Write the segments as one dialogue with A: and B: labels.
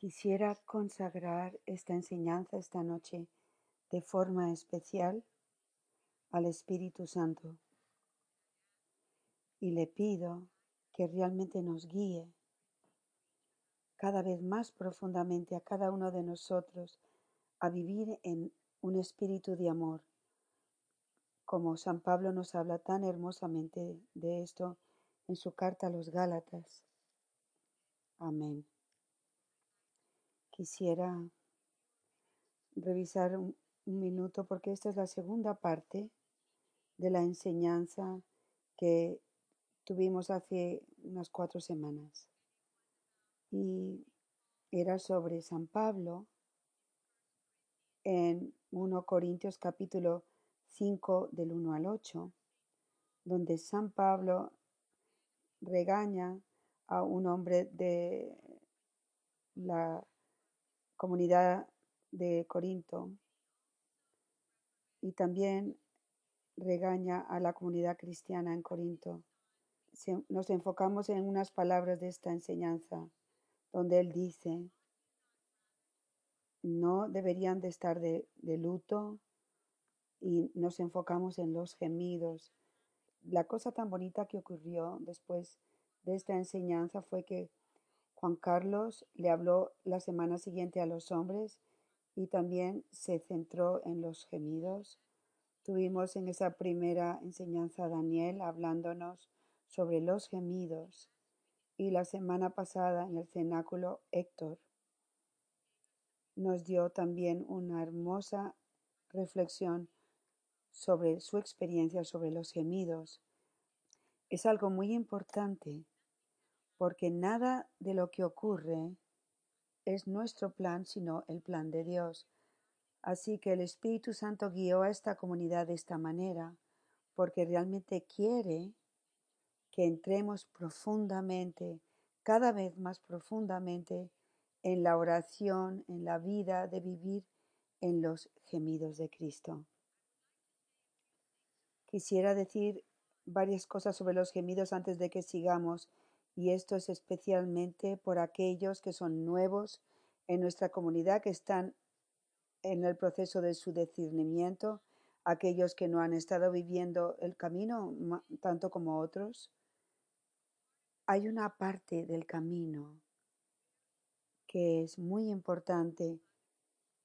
A: Quisiera consagrar esta enseñanza esta noche de forma especial al Espíritu Santo y le pido que realmente nos guíe cada vez más profundamente a cada uno de nosotros a vivir en un espíritu de amor, como San Pablo nos habla tan hermosamente de esto en su carta a los Gálatas. Amén. Quisiera revisar un, minuto porque esta es la segunda parte de la enseñanza que tuvimos hace unas cuatro semanas. Y era sobre San Pablo en 1 Corintios capítulo 5 del 1 al 8, donde San Pablo regaña a un hombre de la comunidad de Corinto y también regaña a la comunidad cristiana en Corinto. Nos enfocamos en unas palabras de esta enseñanza, donde él dice, no deberían de estar de, luto y nos enfocamos en los gemidos. La cosa tan bonita que ocurrió después de esta enseñanza fue que Juan Carlos le habló la semana siguiente a los hombres y también se centró en los gemidos. Tuvimos en esa primera enseñanza a Daniel hablándonos sobre los gemidos y la semana pasada en el cenáculo Héctor nos dio también una hermosa reflexión sobre su experiencia sobre los gemidos. Es algo muy importante porque nada de lo que ocurre es nuestro plan, sino el plan de Dios. Así que el Espíritu Santo guió a esta comunidad de esta manera, porque realmente quiere que entremos profundamente, cada vez más profundamente, en la oración, en la vida de vivir en los gemidos de Cristo. Quisiera decir varias cosas sobre los gemidos antes de que sigamos, y esto es especialmente por aquellos que son nuevos en nuestra comunidad, que están en el proceso de su discernimiento, aquellos que no han estado viviendo el camino tanto como otros. Hay una parte del camino que es muy importante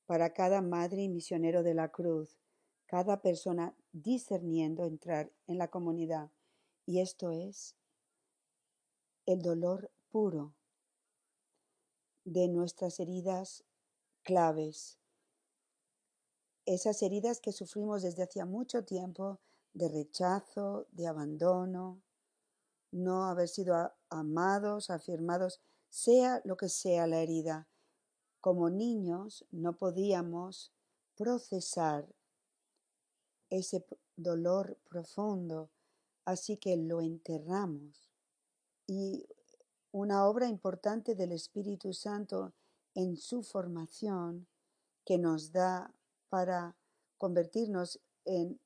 A: para cada madre y misionero de la cruz, cada persona discerniendo entrar en la comunidad. Y esto es el dolor puro de nuestras heridas claves, esas heridas que sufrimos desde hacía mucho tiempo de rechazo, de abandono, no haber sido amados, afirmados sea lo que sea la herida. Como niños no podíamos procesar ese dolor profundo, así que lo enterramos. Y una obra importante del Espíritu Santo en su formación que nos da para convertirnos en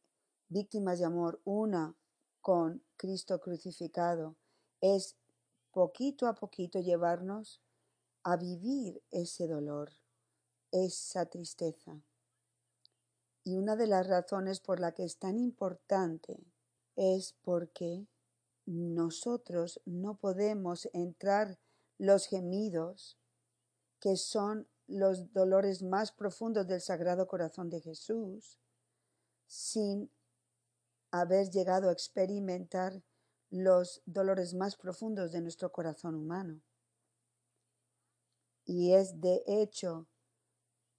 A: víctimas de amor, una con Cristo crucificado, es poquito a poquito llevarnos a vivir ese dolor, esa tristeza. Y una de las razones por la que es tan importante es porque nosotros no podemos entrar los gemidos que son los dolores más profundos del Sagrado Corazón de Jesús sin haber llegado a experimentar los dolores más profundos de nuestro corazón humano. Y es de hecho,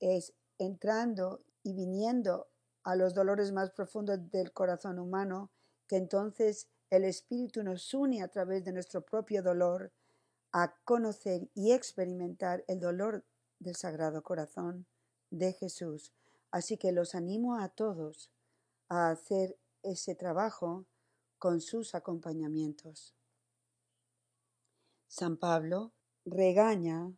A: es entrando y viniendo a los dolores más profundos del corazón humano que entonces el Espíritu nos une a través de nuestro propio dolor a conocer y experimentar el dolor del Sagrado Corazón de Jesús. Así que los animo a todos a hacer ese trabajo con sus acompañamientos. San Pablo regaña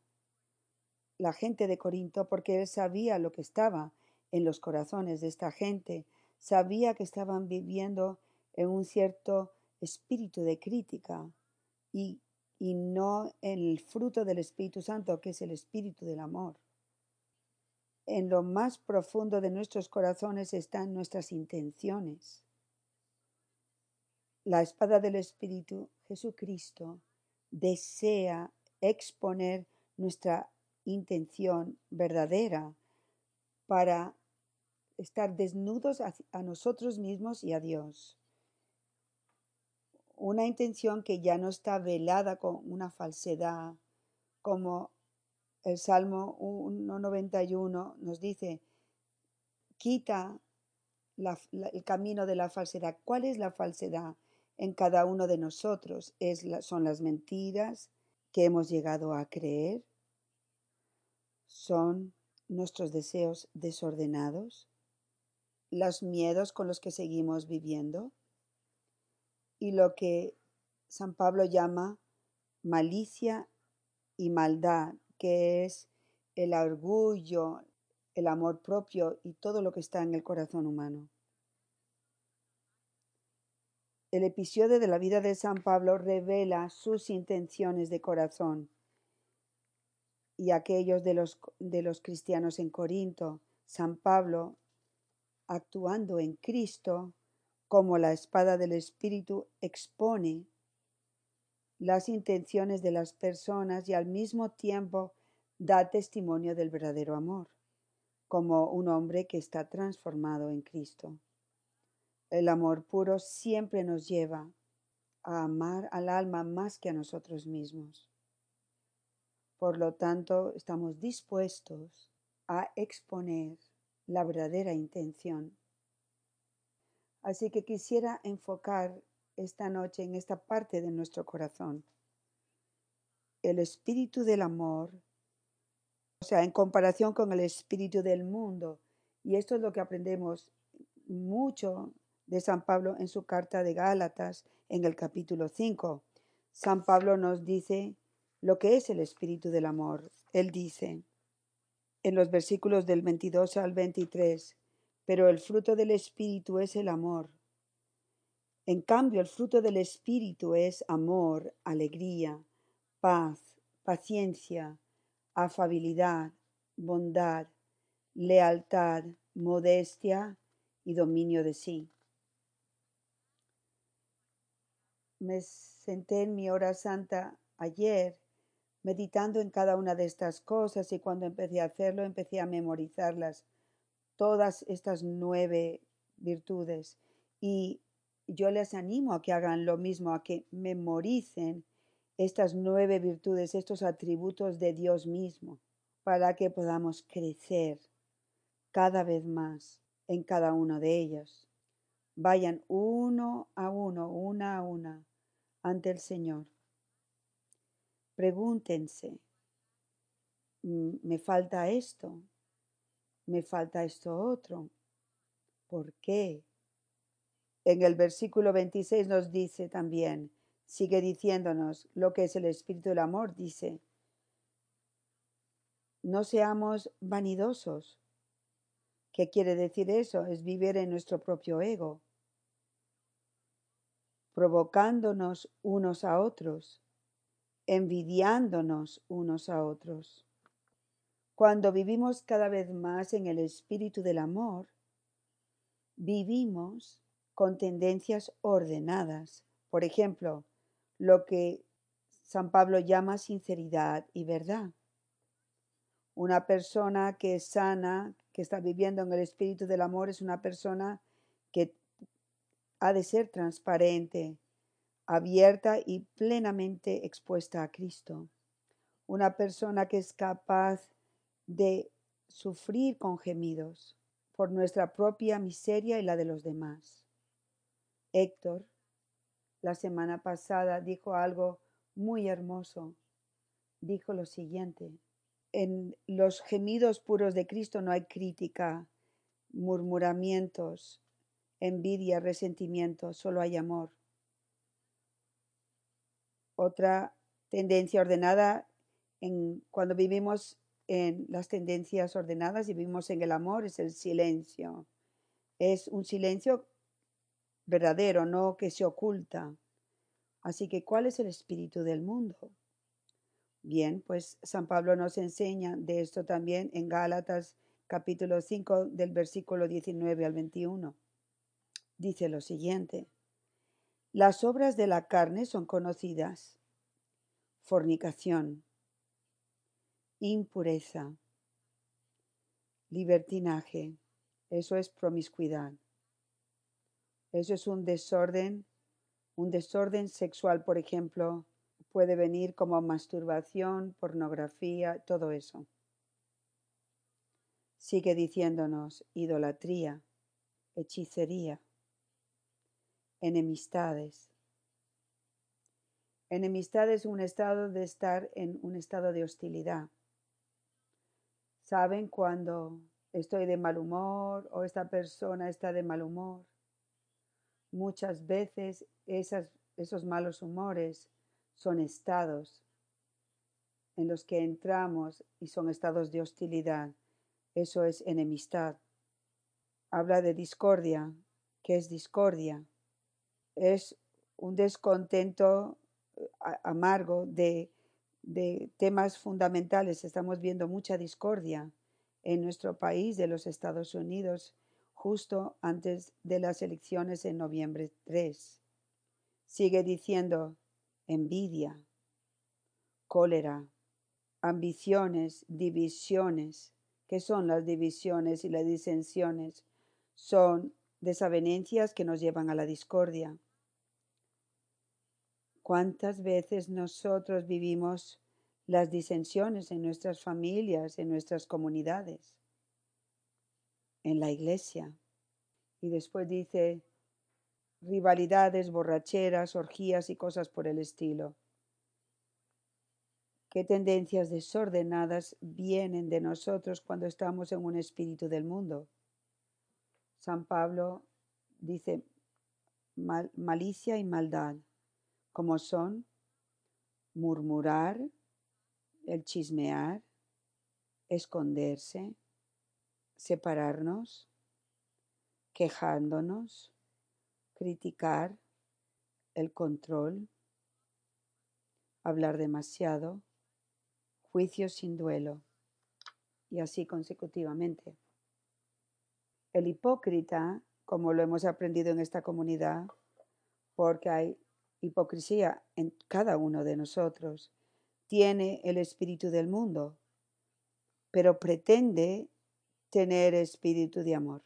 A: la gente de Corinto porque él sabía lo que estaba en los corazones de esta gente, sabía que estaban viviendo en un cierto espíritu de crítica y, y no en el fruto del Espíritu Santo, que es el espíritu del amor. En lo más profundo de nuestros corazones están nuestras intenciones. La espada del Espíritu, Jesucristo, desea exponer nuestra intención verdadera para estar desnudos a, nosotros mismos y a Dios. Una intención que ya no está velada con una falsedad, como el Salmo 191 nos dice, quita el camino de la falsedad. ¿Cuál es la falsedad en cada uno de nosotros? Es son las mentiras que hemos llegado a creer, son nuestros deseos desordenados, los miedos con los que seguimos viviendo y lo que San Pablo llama malicia y maldad, que es el orgullo, el amor propio y todo lo que está en el corazón humano. El episodio de la vida de San Pablo revela sus intenciones de corazón y aquellos de los, de los cristianos en Corinto. San Pablo actuando en Cristo como la espada del Espíritu expone las intenciones de las personas y al mismo tiempo da testimonio del verdadero amor, como un hombre que está transformado en Cristo. El amor puro siempre nos lleva a amar al alma más que a nosotros mismos. Por lo tanto, estamos dispuestos a exponer la verdadera intención. Así que quisiera enfocar esta noche en esta parte de nuestro corazón. El espíritu del amor, o sea, en comparación con el espíritu del mundo. Y esto es lo que aprendemos mucho de San Pablo en su carta de Gálatas en el capítulo 5. San Pablo nos dice lo que es el espíritu del amor. Él dice, en los versículos del 22 al 23, pero el fruto del Espíritu es el amor. En cambio, el fruto del Espíritu es amor, alegría, paz, paciencia, afabilidad, bondad, lealtad, modestia y dominio de sí. Me senté en mi hora santa ayer meditando en cada una de estas cosas y cuando empecé a hacerlo empecé a memorizarlas, todas estas nueve virtudes. Y yo les animo a que hagan lo mismo, a que memoricen estas nueve virtudes, estos atributos de Dios mismo, para que podamos crecer cada vez más en cada uno de ellos. Vayan uno a uno, una a una, ante el Señor Pregúntense, mm, me falta esto, me falta esto otro. ¿Por qué? En el versículo 26 nos dice también, sigue diciéndonos lo que es el espíritu del amor, dice, no seamos vanidosos. ¿Qué quiere decir eso? Es vivir en nuestro propio ego, provocándonos unos a otros envidiándonos unos a otros. Cuando vivimos cada vez más en el espíritu del amor, vivimos con tendencias ordenadas. Por ejemplo, lo que San Pablo llama sinceridad y verdad. Una persona que es sana, que está viviendo en el espíritu del amor, es una persona que ha de ser transparente, abierta y plenamente expuesta a Cristo. Una persona que es capaz de sufrir con gemidos por nuestra propia miseria y la de los demás. Héctor, la semana pasada, dijo algo muy hermoso. Dijo lo siguiente, en los gemidos puros de Cristo no hay crítica, murmuramientos, envidia, resentimiento, solo hay amor. Otra tendencia ordenada en, cuando vivimos en las tendencias ordenadas y vivimos en el amor es el silencio. Es un silencio verdadero, no que se oculta. Así que, ¿cuál es el espíritu del mundo? Bien, pues San Pablo nos enseña de esto también en Gálatas capítulo 5 del versículo 19 al 21. Dice lo siguiente, las obras de la carne son conocidas, fornicación, impureza, libertinaje, eso es promiscuidad, eso es un desorden, un desorden sexual, por ejemplo, puede venir como masturbación, pornografía, todo eso. Sigue diciéndonos idolatría, hechicería, enemistades. Enemistad es un estado de estar en un estado de hostilidad. ¿Saben cuando estoy de mal humor o esta persona está de mal humor? Muchas veces esas, esos malos humores son estados en los que entramos y son estados de hostilidad eso es enemistad. Habla de discordia. ¿Qué es discordia? Es un descontento eh, amargo de, de temas fundamentales. Estamos viendo mucha discordia en nuestro país de los Estados Unidos justo antes de las elecciones en noviembre 3. Sigue diciendo envidia, cólera, ambiciones, divisiones, ¿Qué son las divisiones y las disensiones? Son desavenencias que nos llevan a la discordia. ¿Cuántas veces nosotros vivimos las disensiones en nuestras familias, en nuestras comunidades, en la iglesia? Y después dice rivalidades, borracheras, orgías y cosas por el estilo. ¿Qué tendencias desordenadas vienen de nosotros cuando estamos en un espíritu del mundo? San Pablo dice malicia y maldad, como son murmurar, el chismear, esconderse, separarnos, quejándonos, criticar, el control, hablar demasiado, juicio sin duelo, y así consecutivamente. El hipócrita, como lo hemos aprendido en esta comunidad, porque hay hipocresía en cada uno de nosotros, tiene el espíritu del mundo, pero pretende tener espíritu de amor.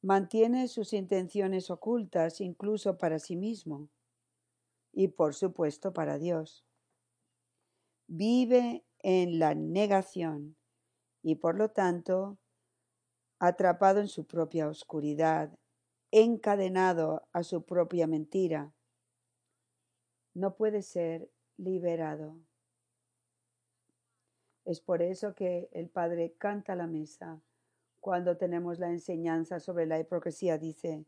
A: Mantiene sus intenciones ocultas incluso para sí mismo y por supuesto para Dios. Vive en la negación y por lo tanto atrapado en su propia oscuridad, encadenado a su propia mentira, no puede ser liberado. Es por eso que el Padre canta la mesa cuando tenemos la enseñanza sobre la hipocresía, dice,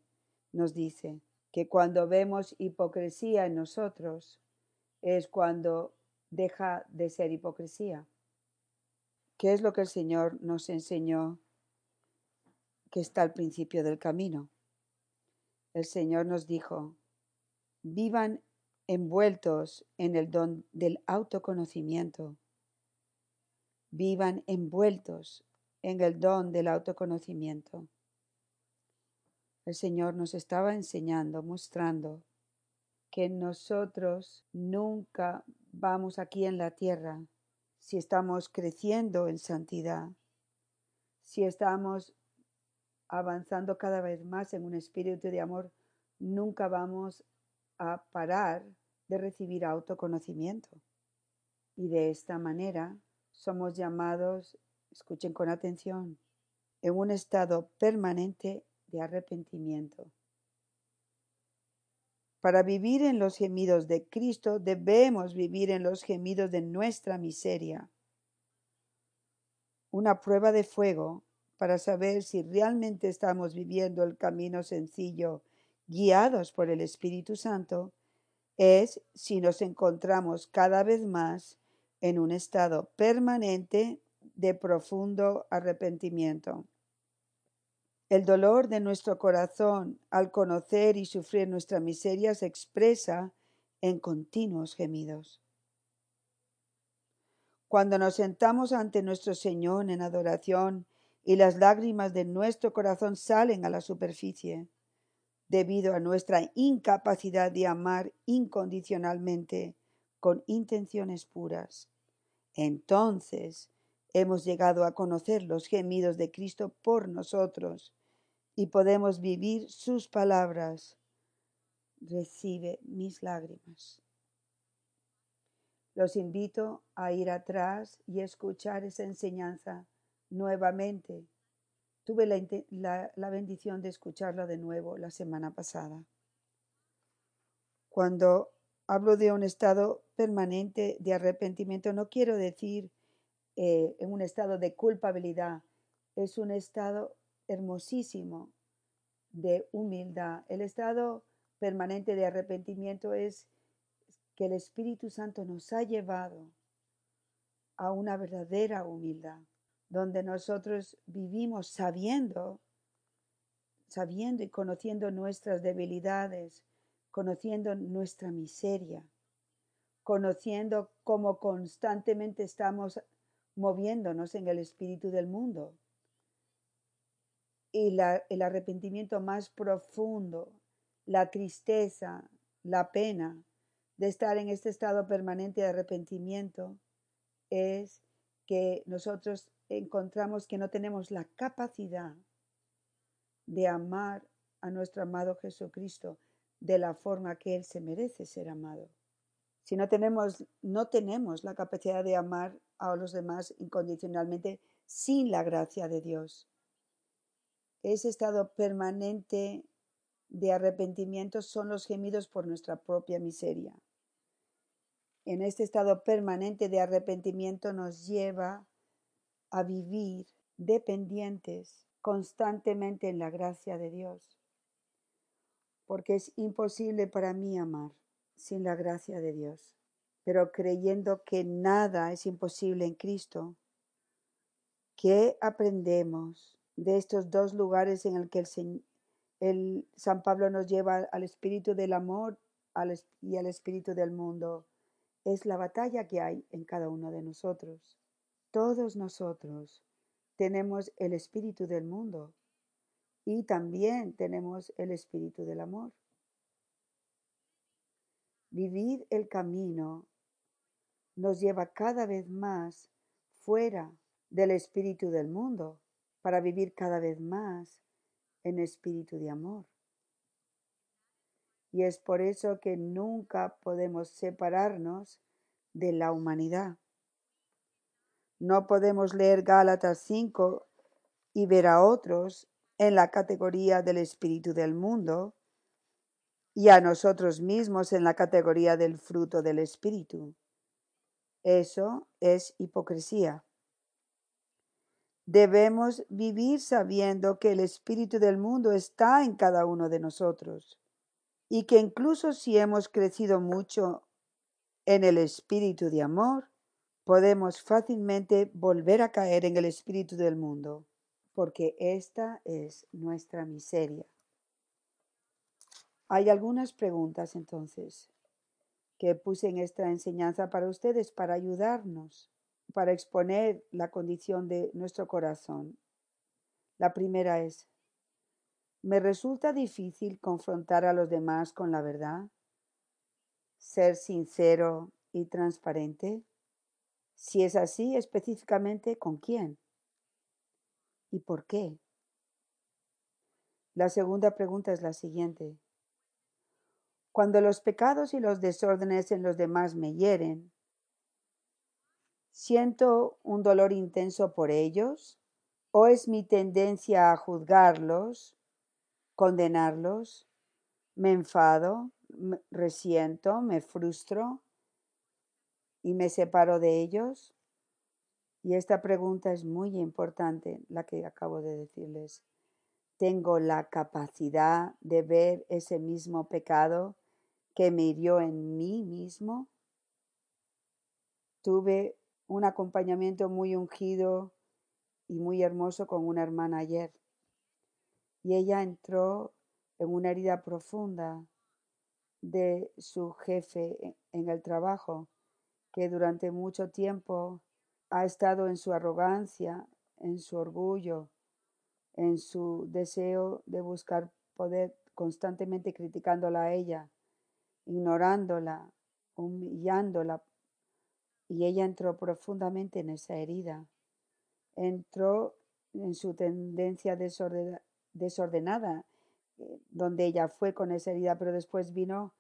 A: nos dice que cuando vemos hipocresía en nosotros es cuando deja de ser hipocresía. ¿Qué es lo que el Señor nos enseñó que está al principio del camino? El Señor nos dijo, vivan envueltos en el don del autoconocimiento. Vivan envueltos en el don del autoconocimiento. El Señor nos estaba enseñando, mostrando que nosotros nunca vamos aquí en la tierra, si estamos creciendo en santidad, si estamos avanzando cada vez más en un espíritu de amor, nunca vamos a parar de recibir autoconocimiento. Y de esta manera somos llamados, escuchen con atención, en un estado permanente de arrepentimiento. Para vivir en los gemidos de Cristo debemos vivir en los gemidos de nuestra miseria. Una prueba de fuego para saber si realmente estamos viviendo el camino sencillo guiados por el Espíritu Santo es si nos encontramos cada vez más en un estado permanente de profundo arrepentimiento. El dolor de nuestro corazón al conocer y sufrir nuestra miseria se expresa en continuos gemidos. Cuando nos sentamos ante nuestro Señor en adoración y las lágrimas de nuestro corazón salen a la superficie, debido a nuestra incapacidad de amar incondicionalmente con intenciones puras. Entonces hemos llegado a conocer los gemidos de Cristo por nosotros y podemos vivir sus palabras. Recibe mis lágrimas. Los invito a ir atrás y escuchar esa enseñanza nuevamente Tuve la, bendición de escucharla de nuevo la semana pasada. Cuando hablo de un estado permanente de arrepentimiento, no quiero decir eh, en un estado de culpabilidad, es un estado hermosísimo de humildad. El estado permanente de arrepentimiento es que el Espíritu Santo nos ha llevado a una verdadera humildad donde nosotros vivimos sabiendo, sabiendo y conociendo nuestras debilidades, conociendo nuestra miseria, conociendo cómo constantemente estamos moviéndonos en el espíritu del mundo. Y el arrepentimiento más profundo, la tristeza, la pena de estar en este estado permanente de arrepentimiento es que nosotros encontramos que no tenemos la capacidad de amar a nuestro amado Jesucristo de la forma que Él se merece ser amado. Si no tenemos, no tenemos la capacidad de amar a los demás incondicionalmente sin la gracia de Dios. Ese estado permanente de arrepentimiento son los gemidos por nuestra propia miseria en este estado permanente de arrepentimiento nos lleva a vivir dependientes constantemente en la gracia de Dios. Porque es imposible para mí amar sin la gracia de Dios. Pero creyendo que nada es imposible en Cristo, ¿qué aprendemos de estos dos lugares en el que el, San Pablo nos lleva al espíritu del amor y al espíritu del mundo? es la batalla que hay en cada uno de nosotros. Todos nosotros tenemos el espíritu del mundo y también tenemos el espíritu del amor. Vivir el camino nos lleva cada vez más fuera del espíritu del mundo para vivir cada vez más en espíritu de amor. Y es por eso que nunca podemos separarnos de la humanidad. No podemos leer Gálatas 5 y ver a otros en la categoría del espíritu del mundo y a nosotros mismos en la categoría del fruto del espíritu. Eso es hipocresía. Debemos vivir sabiendo que el espíritu del mundo está en cada uno de nosotros y que incluso si hemos crecido mucho en el espíritu de amor, podemos fácilmente volver a caer en el espíritu del mundo, porque esta es nuestra miseria. Hay algunas preguntas entonces que puse en esta enseñanza para ustedes, para ayudarnos, para exponer la condición de nuestro corazón. La primera es, ¿Me resulta difícil confrontar a los demás con la verdad? ¿Ser sincero y transparente? Si es así, específicamente, ¿con quién? ¿Y por qué? La segunda pregunta es la siguiente. Cuando los pecados y los desórdenes en los demás me hieren, ¿siento un dolor intenso por ellos? ¿O es mi tendencia a juzgarlos condenarlos, me enfado, resiento, me frustro y me separo de ellos? Y esta pregunta es muy importante, la que acabo de decirles. ¿Tengo la capacidad de ver ese mismo pecado que me hirió en mí mismo? Tuve un acompañamiento muy ungido y muy hermoso con una hermana ayer y ella entró en una herida profunda de su jefe en el trabajo, que durante mucho tiempo ha estado en su arrogancia, en su orgullo, en su deseo de buscar poder, constantemente criticándola a ella, ignorándola, humillándola, y ella entró profundamente en esa herida. Entró en su tendencia desordena- desordenada, eh, donde ella fue con esa herida, pero después vino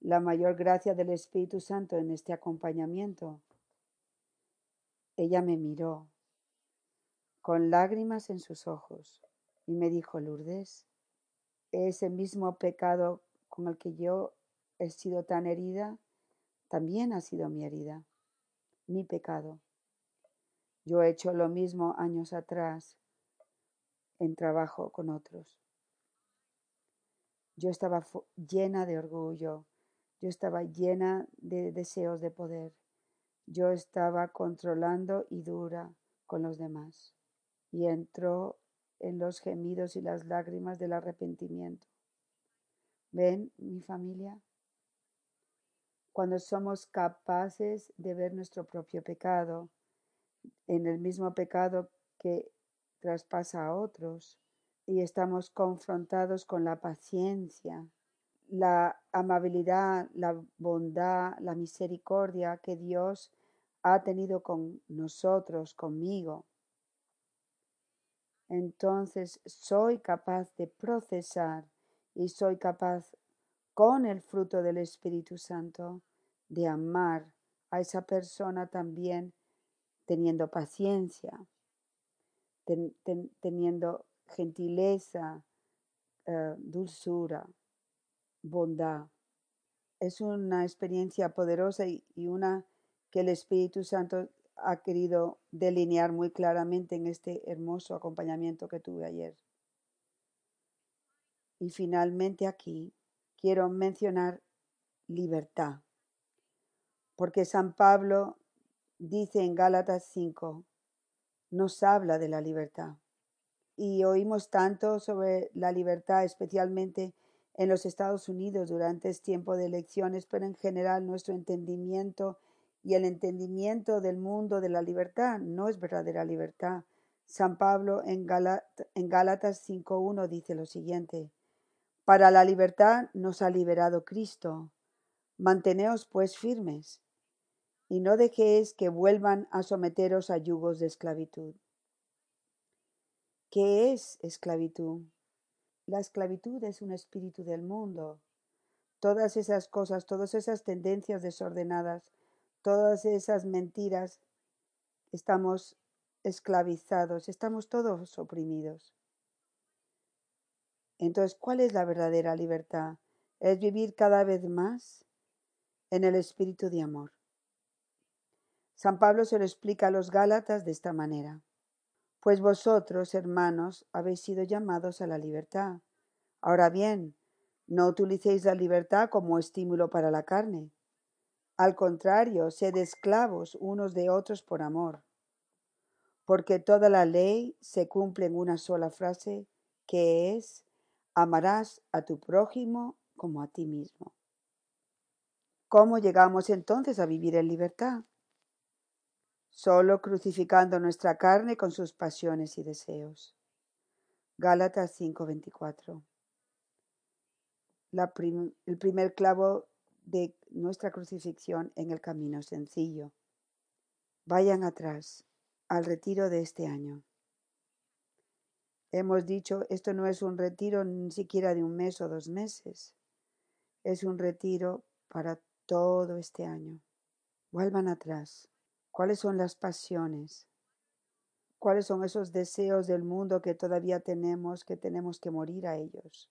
A: la mayor gracia del Espíritu Santo en este acompañamiento. Ella me miró con lágrimas en sus ojos y me dijo, Lourdes, ese mismo pecado con el que yo he sido tan herida, también ha sido mi herida, mi pecado. Yo he hecho lo mismo años atrás en trabajo con otros. Yo estaba llena de orgullo, yo estaba llena de deseos de poder, yo estaba controlando y dura con los demás. Y entró en los gemidos y las lágrimas del arrepentimiento. ¿Ven, mi familia? Cuando somos capaces de ver nuestro propio pecado, en el mismo pecado que traspasa a otros, y estamos confrontados con la paciencia, la amabilidad, la bondad, la misericordia que Dios ha tenido con nosotros, conmigo. Entonces soy capaz de procesar y soy capaz con el fruto del Espíritu Santo de amar a esa persona también teniendo paciencia, ten- ten- teniendo gentileza, eh, dulzura, bondad. Es una experiencia poderosa y, una que el Espíritu Santo ha querido delinear muy claramente en este hermoso acompañamiento que tuve ayer. Y finalmente aquí quiero mencionar libertad, porque San Pablo dice en Gálatas 5, nos habla de la libertad. Y oímos tanto sobre la libertad, especialmente en los Estados Unidos durante este tiempo de elecciones, pero en general nuestro entendimiento y el entendimiento del mundo de la libertad no es verdadera libertad. San Pablo en, Gálatas 5.1 dice lo siguiente, para la libertad nos ha liberado Cristo. Manteneos pues firmes y no dejéis que vuelvan a someteros a yugos de esclavitud. ¿Qué es esclavitud? La esclavitud es un espíritu del mundo. Todas esas cosas, todas esas tendencias desordenadas, todas esas mentiras, estamos esclavizados, estamos todos oprimidos. Entonces, ¿cuál es la verdadera libertad? Es vivir cada vez más en el espíritu de amor. San Pablo se lo explica a los Gálatas de esta manera. Pues vosotros, hermanos, habéis sido llamados a la libertad. Ahora bien, no utilicéis la libertad como estímulo para la carne. Al contrario, sed esclavos unos de otros por amor. Porque toda la ley se cumple en una sola frase, que es, amarás a tu prójimo como a ti mismo. ¿Cómo llegamos entonces a vivir en libertad? Solo crucificando nuestra carne con sus pasiones y deseos. Gálatas 5:24. La prim- el primer clavo de nuestra crucifixión en el camino sencillo. Vayan atrás al retiro de este año. Hemos dicho, esto no es un retiro ni siquiera de un mes o dos meses. Es un retiro para todo este año. Vuelvan atrás. ¿Cuáles son las pasiones? ¿Cuáles son esos deseos del mundo que todavía tenemos, que tenemos que morir a ellos?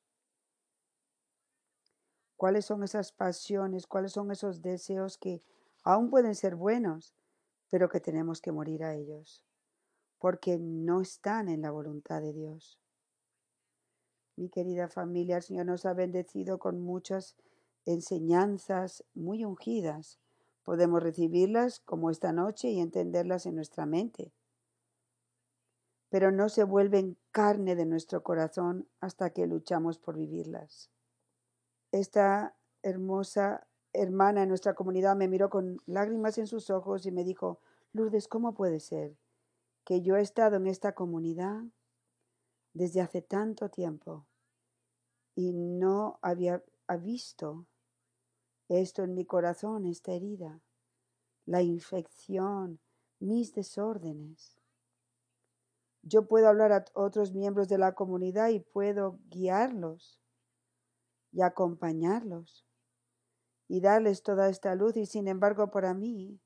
A: ¿Cuáles son esas pasiones? ¿Cuáles son esos deseos que aún pueden ser buenos, pero que tenemos que morir a ellos? Porque no están en la voluntad de Dios. Mi querida familia, el Señor nos ha bendecido con muchas enseñanzas muy ungidas. Podemos recibirlas como esta noche y entenderlas en nuestra mente, pero no se vuelven carne de nuestro corazón hasta que luchamos por vivirlas. Esta hermosa hermana en nuestra comunidad me miró con lágrimas en sus ojos y me dijo, Lourdes, ¿cómo puede ser que yo he estado en esta comunidad desde hace tanto tiempo y no había visto esto en mi corazón, esta herida, la infección, mis desórdenes? Yo puedo hablar a otros miembros de la comunidad y puedo guiarlos y acompañarlos y darles toda esta luz y sin embargo para mí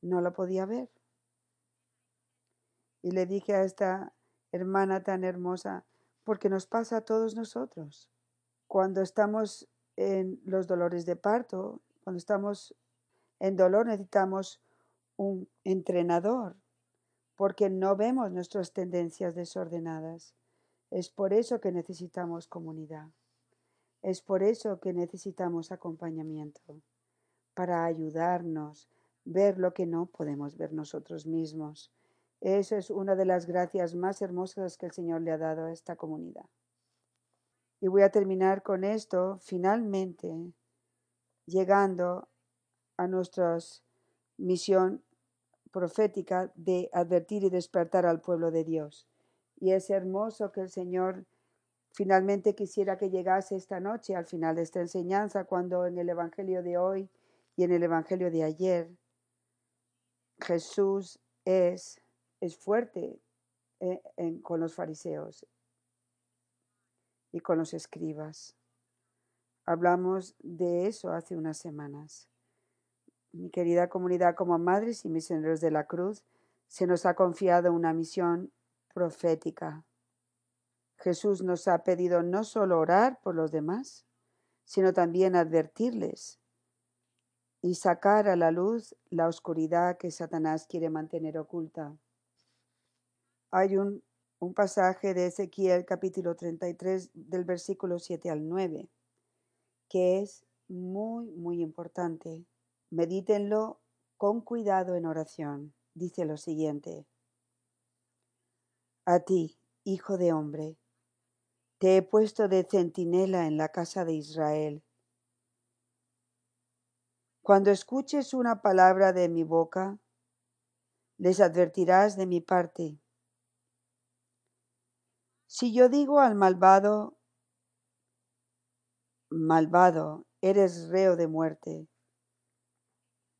A: no lo podía ver. Y le dije a esta hermana tan hermosa, porque nos pasa a todos nosotros. Cuando estamos en los dolores de parto, cuando estamos en dolor necesitamos un entrenador, porque no vemos nuestras tendencias desordenadas. Es por eso que necesitamos comunidad. Es por eso que necesitamos acompañamiento, para ayudarnos, ver lo que no podemos ver nosotros mismos. Eso es una de las gracias más hermosas que el Señor le ha dado a esta comunidad. Y voy a terminar con esto, finalmente, llegando a nuestra misión profética de advertir y despertar al pueblo de Dios. Y es hermoso que el Señor Finalmente quisiera que llegase esta noche al final de esta enseñanza, cuando en el Evangelio de hoy y en el Evangelio de ayer, Jesús es, es fuerte eh, con los fariseos y con los escribas. Hablamos de eso hace unas semanas. Mi querida comunidad, como madres y misioneros de la cruz, se nos ha confiado una misión profética Jesús nos ha pedido no solo orar por los demás, sino también advertirles y sacar a la luz la oscuridad que Satanás quiere mantener oculta. Hay un, un pasaje de Ezequiel capítulo 33 del versículo 7 al 9 que es muy, muy importante. Medítenlo con cuidado en oración. Dice lo siguiente. A ti, hijo de hombre, te he puesto de centinela en la casa de Israel. Cuando escuches una palabra de mi boca, les advertirás de mi parte. Si yo digo al malvado, malvado, eres reo de muerte,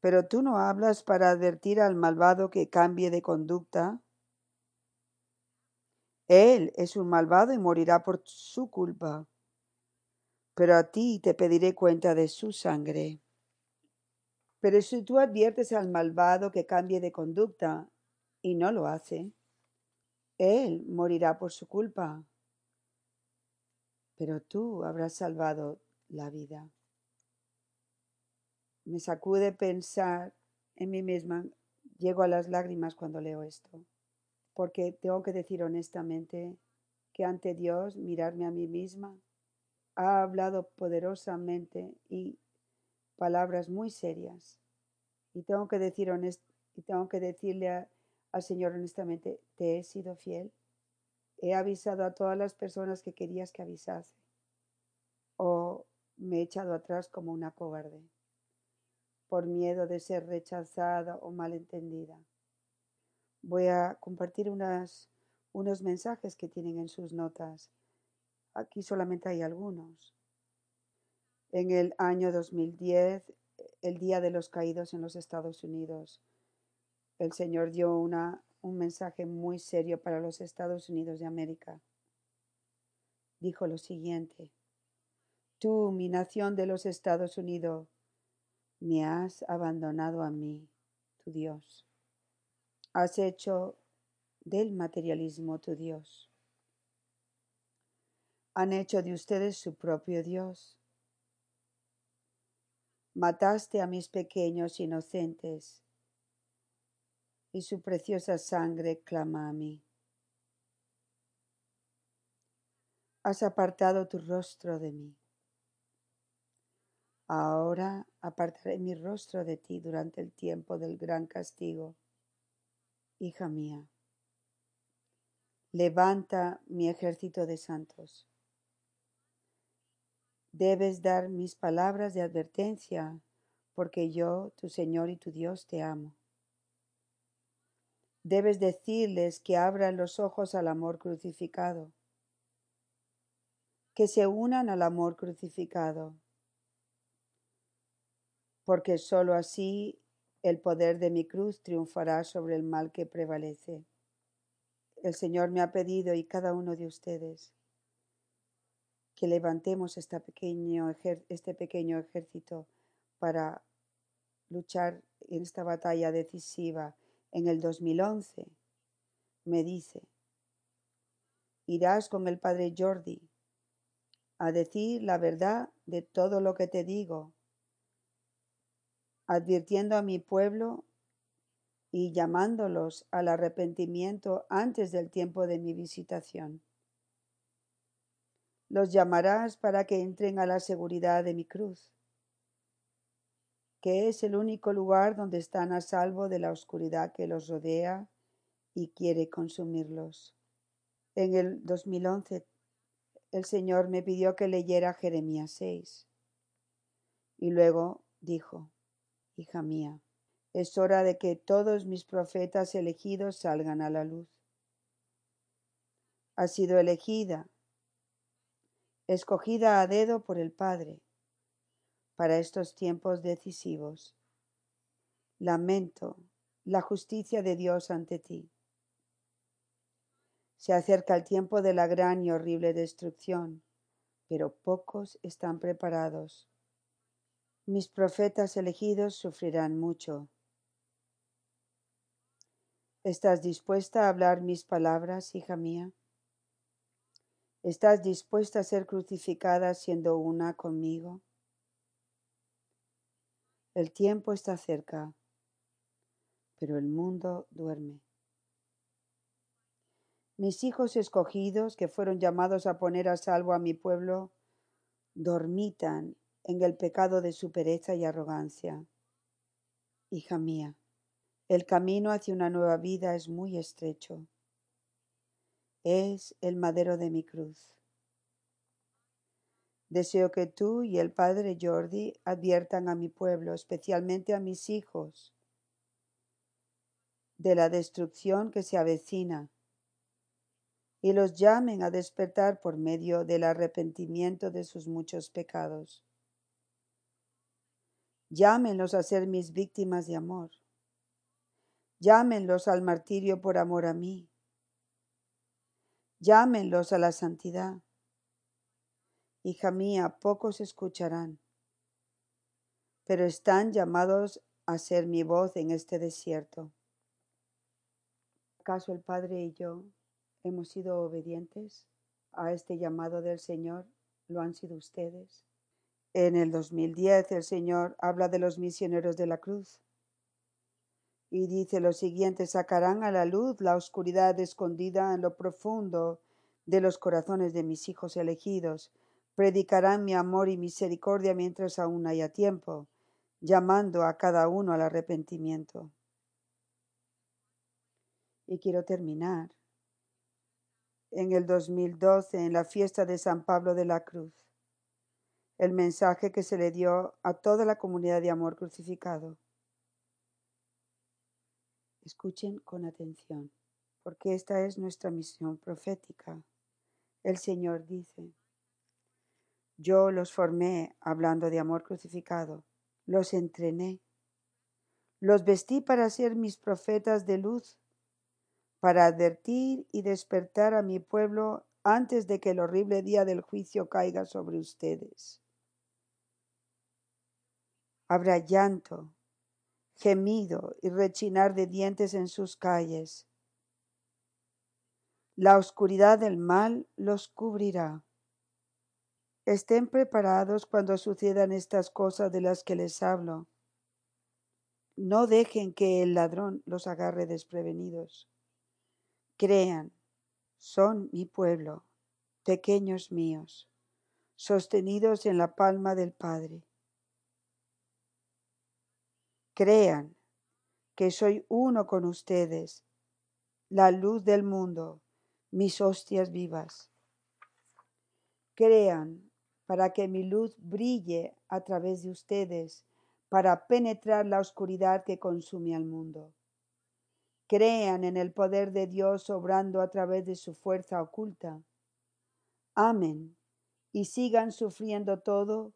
A: pero tú no hablas para advertir al malvado que cambie de conducta, él es un malvado y morirá por su culpa. Pero a ti te pediré cuenta de su sangre. Pero si tú adviertes al malvado que cambie de conducta y no lo hace, él morirá por su culpa. Pero tú habrás salvado la vida. Me sacude pensar en mí misma. Llego a las lágrimas cuando leo esto porque tengo que decir honestamente que ante Dios mirarme a mí misma ha hablado poderosamente y palabras muy serias. Y tengo que decir y tengo que decirle al Señor honestamente, te he sido fiel. He avisado a todas las personas que querías que avisase. O me he echado atrás como una cobarde por miedo de ser rechazada o malentendida voy a compartir unos mensajes que tienen en sus notas. Aquí solamente hay algunos. En el año 2010, el Día de los Caídos en los Estados Unidos, el Señor dio una, un mensaje muy serio para los Estados Unidos de América. Dijo lo siguiente, tú, mi nación de los Estados Unidos, me has abandonado a mí, tu Dios has hecho del materialismo tu Dios. Han hecho de ustedes su propio Dios. Mataste a mis pequeños inocentes y su preciosa sangre clama a mí. Has apartado tu rostro de mí. Ahora apartaré mi rostro de ti durante el tiempo del gran castigo hija mía, levanta mi ejército de santos. Debes dar mis palabras de advertencia, porque yo, tu Señor y tu Dios, te amo. Debes decirles que abran los ojos al amor crucificado, que se unan al amor crucificado, porque sólo así el poder de mi cruz triunfará sobre el mal que prevalece. El Señor me ha pedido y cada uno de ustedes que levantemos este pequeño ejército para luchar en esta batalla decisiva en el 2011. Me dice, irás con el padre Jordi a decir la verdad de todo lo que te digo, advirtiendo a mi pueblo y llamándolos al arrepentimiento antes del tiempo de mi visitación. Los llamarás para que entren a la seguridad de mi cruz, que es el único lugar donde están a salvo de la oscuridad que los rodea y quiere consumirlos. En el 2011 el Señor me pidió que leyera Jeremías 6 y luego dijo, hija mía, es hora de que todos mis profetas elegidos salgan a la luz. Ha sido elegida escogida a dedo por el Padre para estos tiempos decisivos. Lamento la justicia de Dios ante ti. Se acerca el tiempo de la gran y horrible destrucción, pero pocos están preparados. Mis profetas elegidos sufrirán mucho. ¿Estás dispuesta a hablar mis palabras, hija mía? ¿Estás dispuesta a ser crucificada siendo una conmigo? El tiempo está cerca, pero el mundo duerme. Mis hijos escogidos, que fueron llamados a poner a salvo a mi pueblo, dormitan en el pecado de su pereza y arrogancia. Hija mía, el camino hacia una nueva vida es muy estrecho es el madero de mi cruz. Deseo que tú y el Padre Jordi adviertan a mi pueblo, especialmente a mis hijos, de la destrucción que se avecina y los llamen a despertar por medio del arrepentimiento de sus muchos pecados. Llámenlos a ser mis víctimas de amor. Llámenlos al martirio por amor a mí. Llámenlos a la santidad. Hija mía, pocos escucharán, pero están llamados a ser mi voz en este desierto. ¿Acaso el Padre y yo hemos sido obedientes a este llamado del Señor? ¿Lo han sido ustedes? En el 2010 el Señor habla de los misioneros de la cruz y dice lo siguiente, sacarán a la luz la oscuridad escondida en lo profundo de los corazones de mis hijos elegidos, predicarán mi amor y misericordia mientras aún haya tiempo, llamando a cada uno al arrepentimiento. Y quiero terminar en el 2012, en la fiesta de San Pablo de la Cruz, el mensaje que se le dio a toda la comunidad de amor crucificado. Escuchen con atención, porque esta es nuestra misión profética. El Señor dice, yo los formé hablando de amor crucificado, los entrené, los vestí para ser mis profetas de luz, para advertir y despertar a mi pueblo antes de que el horrible día del juicio caiga sobre ustedes. Habrá llanto, gemido y rechinar de dientes en sus calles. La oscuridad del mal los cubrirá. Estén preparados cuando sucedan estas cosas de las que les hablo. No dejen que el ladrón los agarre desprevenidos. Crean, son mi pueblo, pequeños míos, sostenidos en la palma del Padre crean que soy uno con ustedes, la luz del mundo, mis hostias vivas. Crean para que mi luz brille a través de ustedes, para penetrar la oscuridad que consume al mundo. Crean en el poder de Dios obrando a través de su fuerza oculta. Amen y sigan sufriendo todo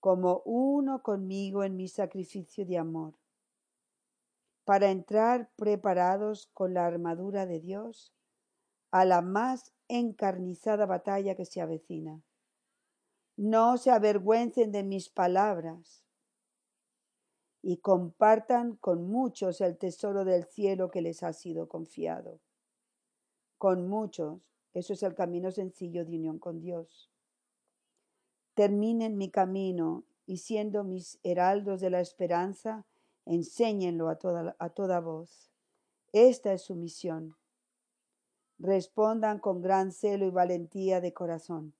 A: como uno conmigo en mi sacrificio de amor, para entrar preparados con la armadura de Dios a la más encarnizada batalla que se avecina. No se avergüencen de mis palabras y compartan con muchos el tesoro del cielo que les ha sido confiado. Con muchos, eso es el camino sencillo de unión con Dios. Terminen mi camino y siendo mis heraldos de la esperanza, enséñenlo a toda, a toda voz. Esta es su misión. Respondan con gran celo y valentía de corazón,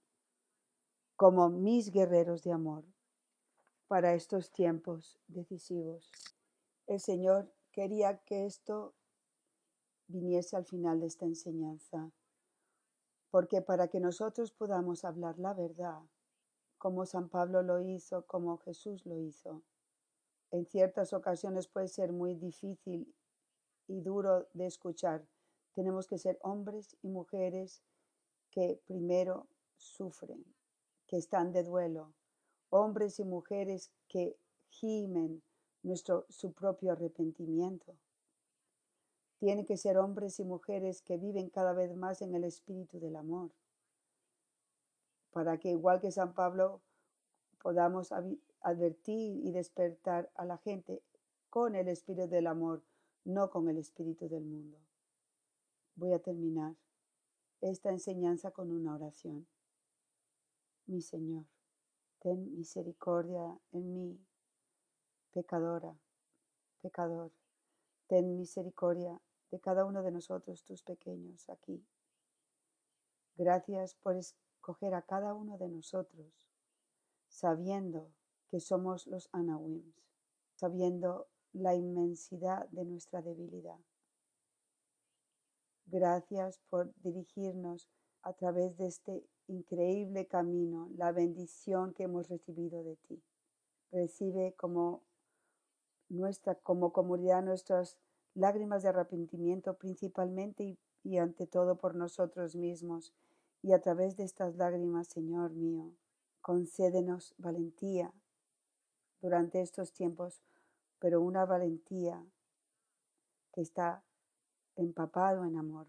A: como mis guerreros de amor, para estos tiempos decisivos. El Señor quería que esto viniese al final de esta enseñanza, porque para que nosotros podamos hablar la verdad, como San Pablo lo hizo, como Jesús lo hizo. En ciertas ocasiones puede ser muy difícil y duro de escuchar. Tenemos que ser hombres y mujeres que primero sufren, que están de duelo, hombres y mujeres que gimen nuestro, su propio arrepentimiento. Tienen que ser hombres y mujeres que viven cada vez más en el espíritu del amor para que igual que San Pablo podamos advertir y despertar a la gente con el espíritu del amor, no con el espíritu del mundo. Voy a terminar esta enseñanza con una oración. Mi Señor, ten misericordia en mí, pecadora, pecador. Ten misericordia de cada uno de nosotros, tus pequeños, aquí. Gracias por coger a cada uno de nosotros, sabiendo que somos los Anawims, sabiendo la inmensidad de nuestra debilidad. Gracias por dirigirnos a través de este increíble camino, la bendición que hemos recibido de ti. Recibe como nuestra, como comunidad, nuestras lágrimas de arrepentimiento principalmente y, y ante todo por nosotros mismos y a través de estas lágrimas, Señor mío, concédenos valentía durante estos tiempos, pero una valentía que está empapado en amor,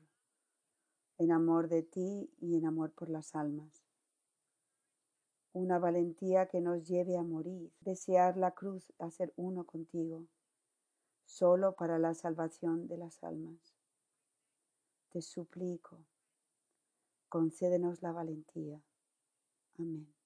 A: en amor de ti y en amor por las almas. Una valentía que nos lleve a morir, desear la cruz, a ser uno contigo, solo para la salvación de las almas. Te suplico concédenos la valentía. Amén.